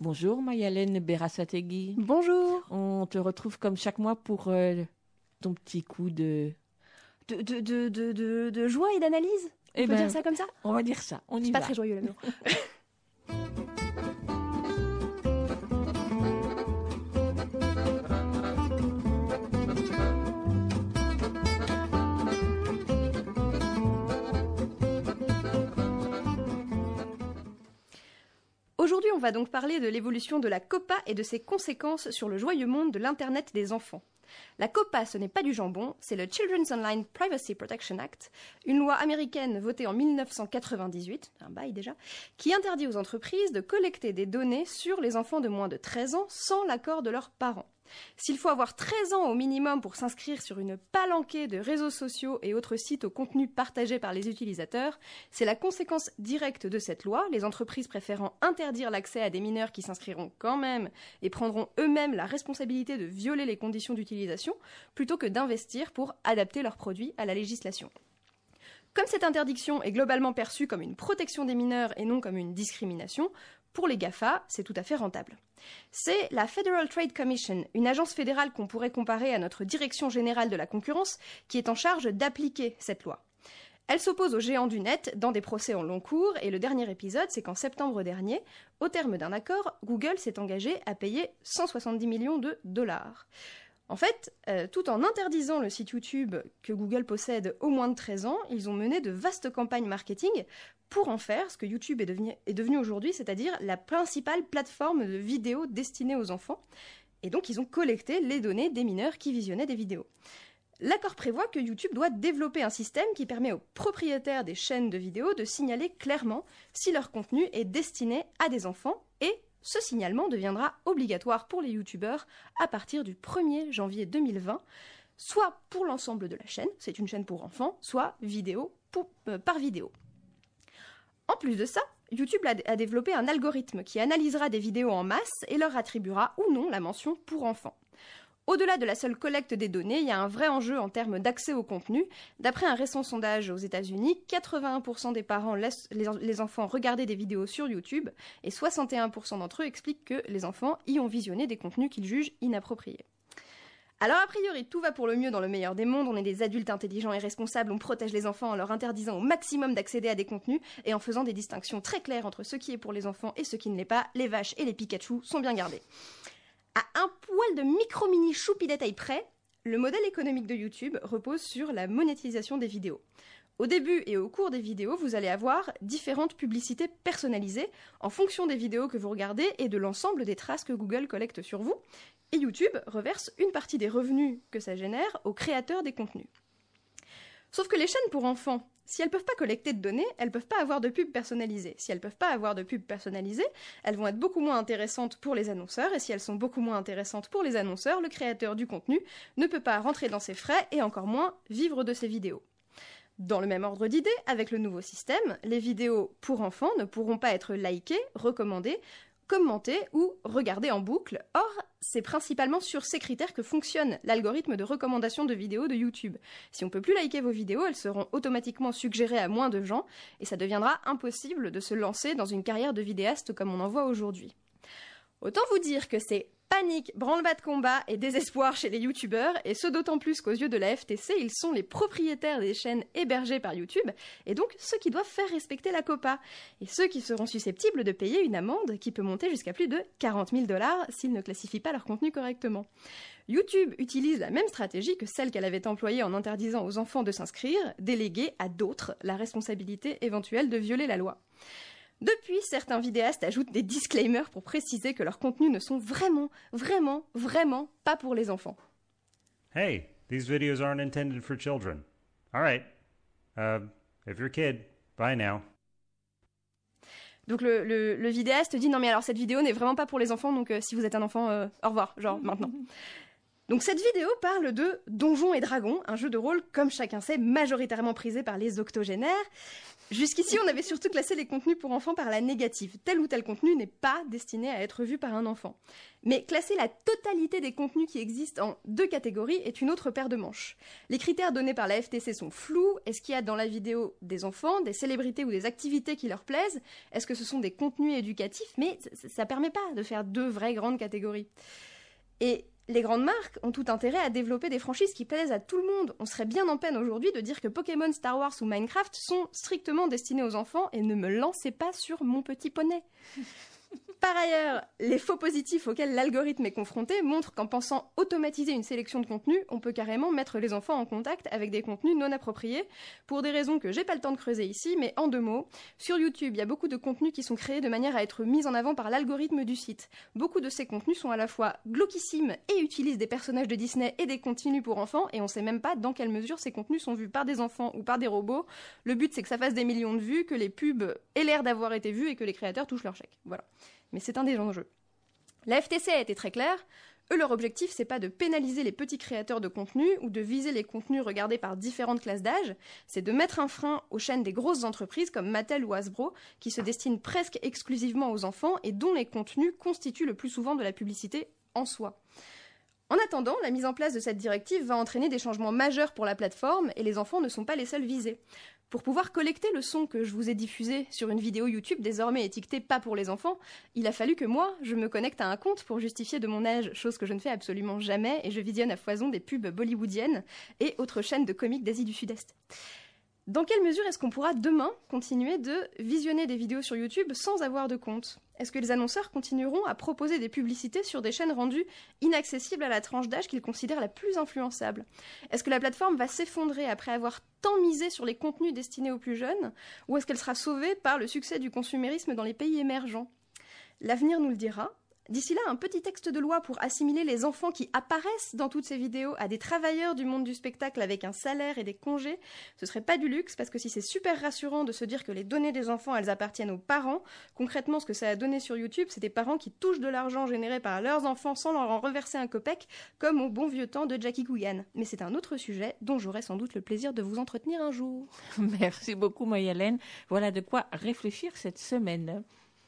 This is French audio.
Bonjour Mayalène Berasategui. Bonjour. On te retrouve comme chaque mois pour euh, ton petit coup de... De, de, de, de, joie et d'analyse? On Eh peut ben, dire ça comme ça? On va dire ça, on y C'est pas très joyeux là Aujourd'hui, on va donc parler de l'évolution de la COPA et de ses conséquences sur le joyeux monde de l'Internet des enfants. La COPA, ce n'est pas du jambon, c'est le Children's Online Privacy Protection Act, une loi américaine votée en 1998, un bail déjà, qui interdit aux entreprises de collecter des données sur les enfants de moins de 13 ans sans l'accord de leurs parents. S'il faut avoir 13 ans au minimum pour s'inscrire sur une palanquée de réseaux sociaux et autres sites au contenu partagé par les utilisateurs, c'est la conséquence directe de cette loi, les entreprises préférant interdire l'accès à des mineurs qui s'inscriront quand même et prendront eux-mêmes la responsabilité de violer les conditions d'utilisation, plutôt que d'investir pour adapter leurs produits à la législation. Comme cette interdiction est globalement perçue comme une protection des mineurs et non comme une discrimination, pour les GAFA, c'est tout à fait rentable. C'est la Federal Trade Commission, une agence fédérale qu'on pourrait comparer à notre Direction générale de la concurrence, qui est en charge d'appliquer cette loi. Elle s'oppose aux géants du net dans des procès en long cours, et le dernier épisode, c'est qu'en septembre dernier, au terme d'un accord, Google s'est engagé à payer 170 millions de dollars. En fait, euh, tout en interdisant le site YouTube que Google possède au moins de 13 ans, ils ont mené de vastes campagnes marketing pour en faire ce que YouTube est devenu, est devenu aujourd'hui, c'est-à-dire la principale plateforme de vidéos destinée aux enfants. Et donc, ils ont collecté les données des mineurs qui visionnaient des vidéos. L'accord prévoit que YouTube doit développer un système qui permet aux propriétaires des chaînes de vidéos de signaler clairement si leur contenu est destiné à des enfants et ce signalement deviendra obligatoire pour les youtubeurs à partir du 1er janvier 2020, soit pour l'ensemble de la chaîne, c'est une chaîne pour enfants, soit vidéo euh, par vidéo. En plus de ça, YouTube a développé un algorithme qui analysera des vidéos en masse et leur attribuera ou non la mention pour enfants. Au-delà de la seule collecte des données, il y a un vrai enjeu en termes d'accès au contenu. D'après un récent sondage aux États-Unis, 81% des parents laissent les, enfants regarder des vidéos sur YouTube et 61% d'entre eux expliquent que les enfants y ont visionné des contenus qu'ils jugent inappropriés. Alors a priori, tout va pour le mieux dans le meilleur des mondes, on est des adultes intelligents et responsables, on protège les enfants en leur interdisant au maximum d'accéder à des contenus et en faisant des distinctions très claires entre ce qui est pour les enfants et ce qui ne l'est pas, les vaches et les Pikachu sont bien gardés. À un poil de micro-mini choupi détail près, le modèle économique de YouTube repose sur la monétisation des vidéos. Au début et au cours des vidéos, vous allez avoir différentes publicités personnalisées en fonction des vidéos que vous regardez et de l'ensemble des traces que Google collecte sur vous. Et YouTube reverse une partie des revenus que ça génère aux créateurs des contenus. Sauf que les chaînes pour enfants, si elles peuvent pas collecter de données, elles peuvent pas avoir de pubs personnalisées. Si elles peuvent pas avoir de pubs personnalisées, elles vont être beaucoup moins intéressantes pour les annonceurs, et si elles sont beaucoup moins intéressantes pour les annonceurs, le créateur du contenu ne peut pas rentrer dans ses frais et encore moins vivre de ses vidéos. Dans le même ordre d'idée, avec le nouveau système, les vidéos pour enfants ne pourront pas être likées, recommandées, commentées ou regardées en boucle. Or, c'est principalement sur ces critères que fonctionne l'algorithme de recommandation de vidéos de YouTube. Si on peut plus liker vos vidéos, elles seront automatiquement suggérées à moins de gens et ça deviendra impossible de se lancer dans une carrière de vidéaste comme on en voit aujourd'hui. Autant vous dire que c'est panique, branle-bas de combat et désespoir chez les youtubeurs, et ce d'autant plus qu'aux yeux de la FTC, ils sont les propriétaires des chaînes hébergées par YouTube, et donc ceux qui doivent faire respecter la COPA, et ceux qui seront susceptibles de payer une amende qui peut monter jusqu'à plus de 40 000 dollars s'ils ne classifient pas leur contenu correctement. YouTube utilise la même stratégie que celle qu'elle avait employée en interdisant aux enfants de s'inscrire, déléguer à d'autres la responsabilité éventuelle de violer la loi. Depuis, certains vidéastes ajoutent des disclaimers pour préciser que leurs contenus ne sont vraiment, vraiment, vraiment pas pour les enfants. Hey, these videos aren't intended for children. All right. Uh, if you're a kid, bye now. Donc le, le, le vidéaste dit non mais alors cette vidéo n'est vraiment pas pour les enfants donc euh, si vous êtes un enfant euh, au revoir genre maintenant. Donc cette vidéo parle de Donjons et Dragons, un jeu de rôle comme chacun sait majoritairement prisé par les octogénaires. Jusqu'ici, on avait surtout classé les contenus pour enfants par la négative. Tel ou tel contenu n'est pas destiné à être vu par un enfant. Mais classer la totalité des contenus qui existent en deux catégories est une autre paire de manches. Les critères donnés par la FTC sont flous. Est-ce qu'il y a dans la vidéo des enfants, des célébrités ou des activités qui leur plaisent? Est-ce que ce sont des contenus éducatifs? Mais ça ne permet pas de faire deux vraies grandes catégories. Et les grandes marques ont tout intérêt à développer des franchises qui plaisent à tout le monde. On serait bien en peine aujourd'hui de dire que Pokémon, Star Wars ou Minecraft sont strictement destinés aux enfants et ne me lancez pas sur mon petit poney. Par ailleurs, les faux positifs auxquels l'algorithme est confronté montrent qu'en pensant automatiser une sélection de contenus, on peut carrément mettre les enfants en contact avec des contenus non appropriés, pour des raisons que j'ai pas le temps de creuser ici, mais en deux mots, sur YouTube, il y a beaucoup de contenus qui sont créés de manière à être mis en avant par l'algorithme du site. Beaucoup de ces contenus sont à la fois glauquissimes et utilisent des personnages de Disney et des contenus pour enfants, et on sait même pas dans quelle mesure ces contenus sont vus par des enfants ou par des robots. Le but c'est que ça fasse des millions de vues, que les pubs aient l'air d'avoir été vus et que les créateurs touchent leur chèque. Voilà mais c'est un des enjeux. La FTC a été très claire. Eux, leur objectif, c'est pas de pénaliser les petits créateurs de contenu ou de viser les contenus regardés par différentes classes d'âge, c'est de mettre un frein aux chaînes des grosses entreprises comme Mattel ou Hasbro, qui se destinent presque exclusivement aux enfants et dont les contenus constituent le plus souvent de la publicité en soi. En attendant, la mise en place de cette directive va entraîner des changements majeurs pour la plateforme et les enfants ne sont pas les seuls visés. Pour pouvoir collecter le son que je vous ai diffusé sur une vidéo YouTube désormais étiquetée pas pour les enfants, il a fallu que moi, je me connecte à un compte pour justifier de mon âge, chose que je ne fais absolument jamais, et je visionne à foison des pubs bollywoodiennes et autres chaînes de comiques d'Asie du Sud-Est. Dans quelle mesure est-ce qu'on pourra demain continuer de visionner des vidéos sur YouTube sans avoir de compte? Est-ce que les annonceurs continueront à proposer des publicités sur des chaînes rendues inaccessibles à la tranche d'âge qu'ils considèrent la plus influençable Est-ce que la plateforme va s'effondrer après avoir tant misé sur les contenus destinés aux plus jeunes? Ou est-ce qu'elle sera sauvée par le succès du consumérisme dans les pays émergents? L'avenir nous le dira, D'ici là, un petit texte de loi pour assimiler les enfants qui apparaissent dans toutes ces vidéos à des travailleurs du monde du spectacle avec un salaire et des congés, ce serait pas du luxe parce que si c'est super rassurant de se dire que les données des enfants elles appartiennent aux parents, concrètement ce que ça a donné sur YouTube, c'est des parents qui touchent de l'argent généré par leurs enfants sans leur en reverser un copec, comme au bon vieux temps de Jackie Gouyan. Mais c'est un autre sujet dont j'aurai sans doute le plaisir de vous entretenir un jour. Merci beaucoup Mayalène. Voilà de quoi réfléchir cette semaine.